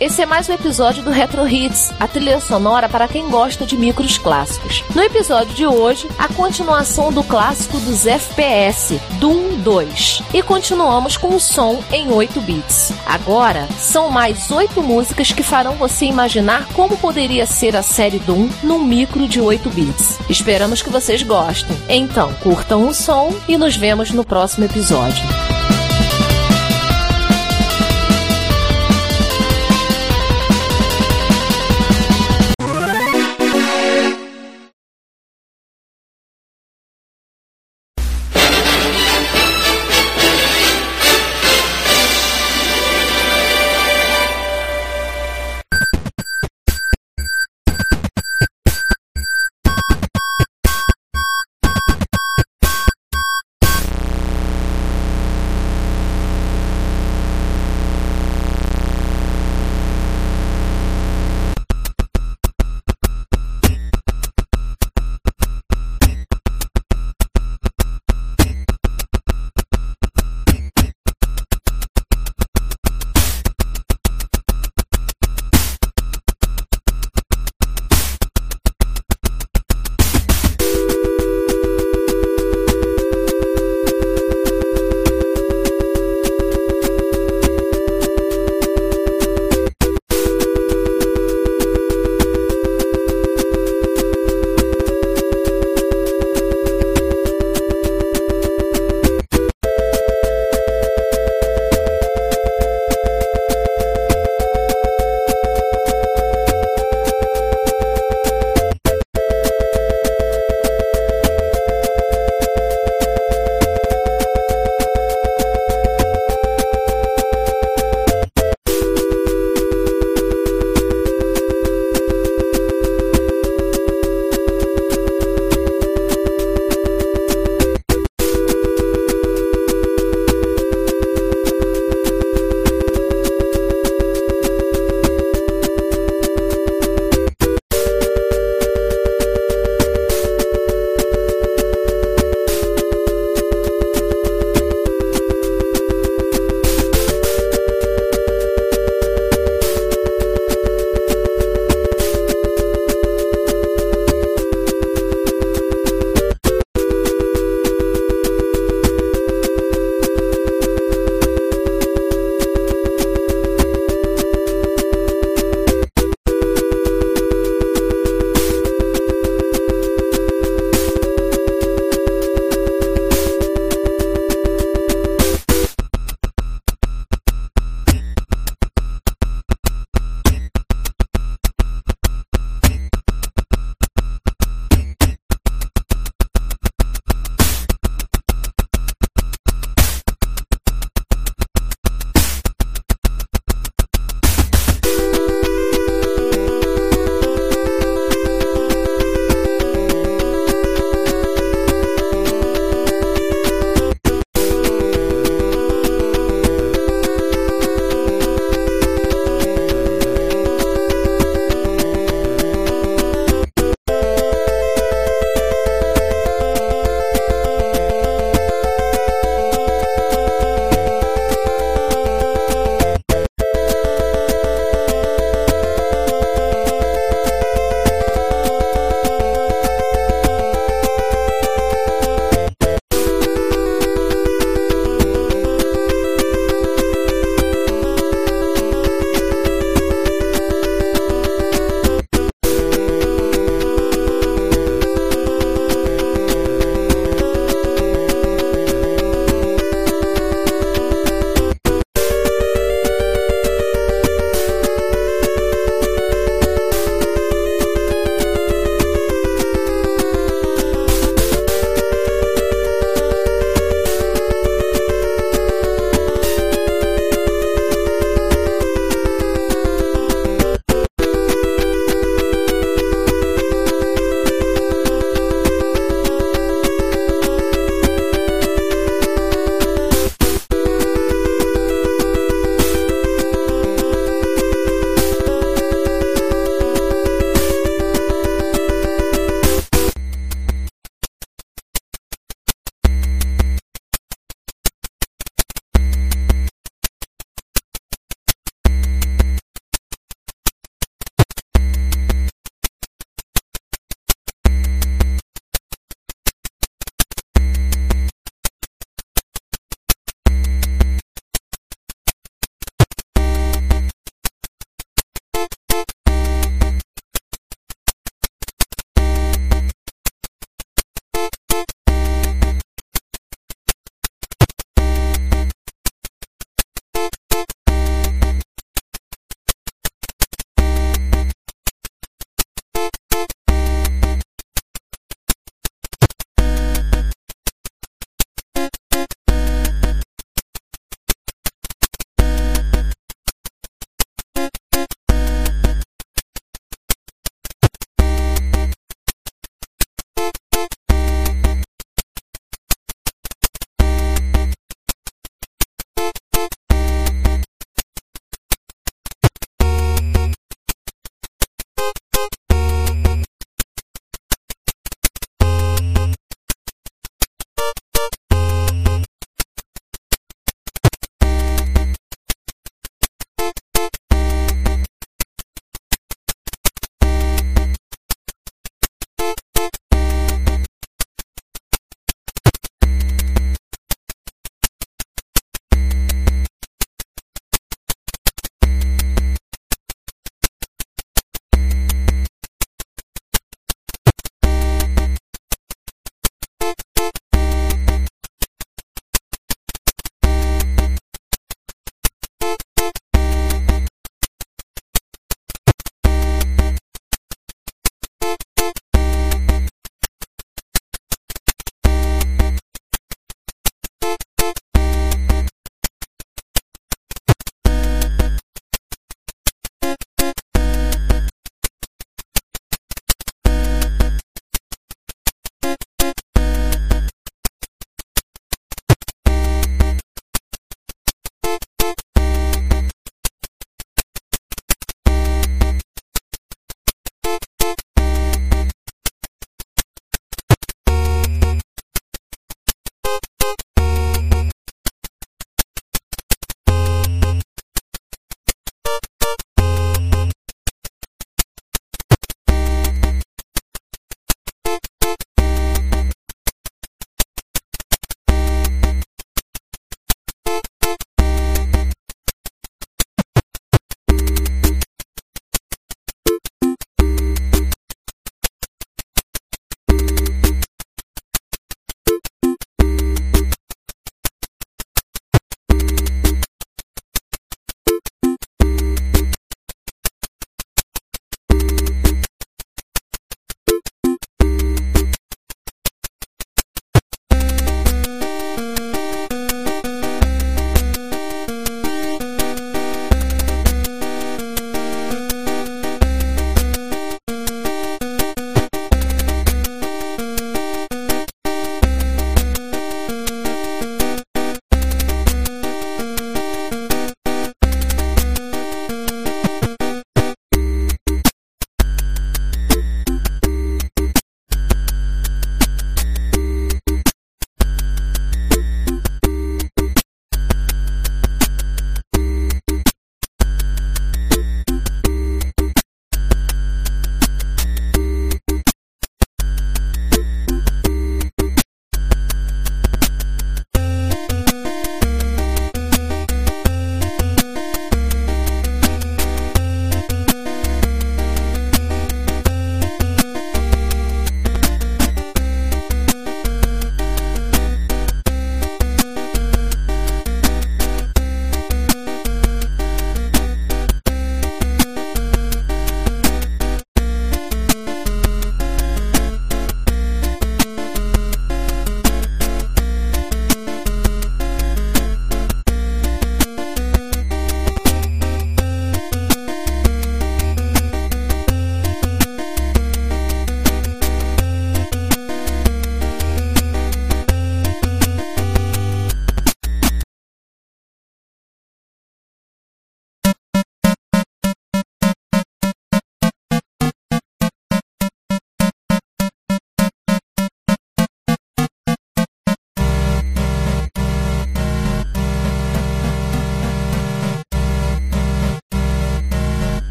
Esse é mais um episódio do Retro Hits, a trilha sonora para quem gosta de micros clássicos. No episódio de hoje, a continuação do clássico dos FPS, Doom 2. E continuamos com o som em 8 bits. Agora, são mais 8 músicas que farão você imaginar como poderia ser a série Doom num micro de 8 bits. Esperamos que vocês gostem. Então, curtam o som e nos vemos no próximo episódio.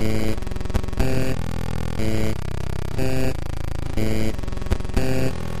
Thank you.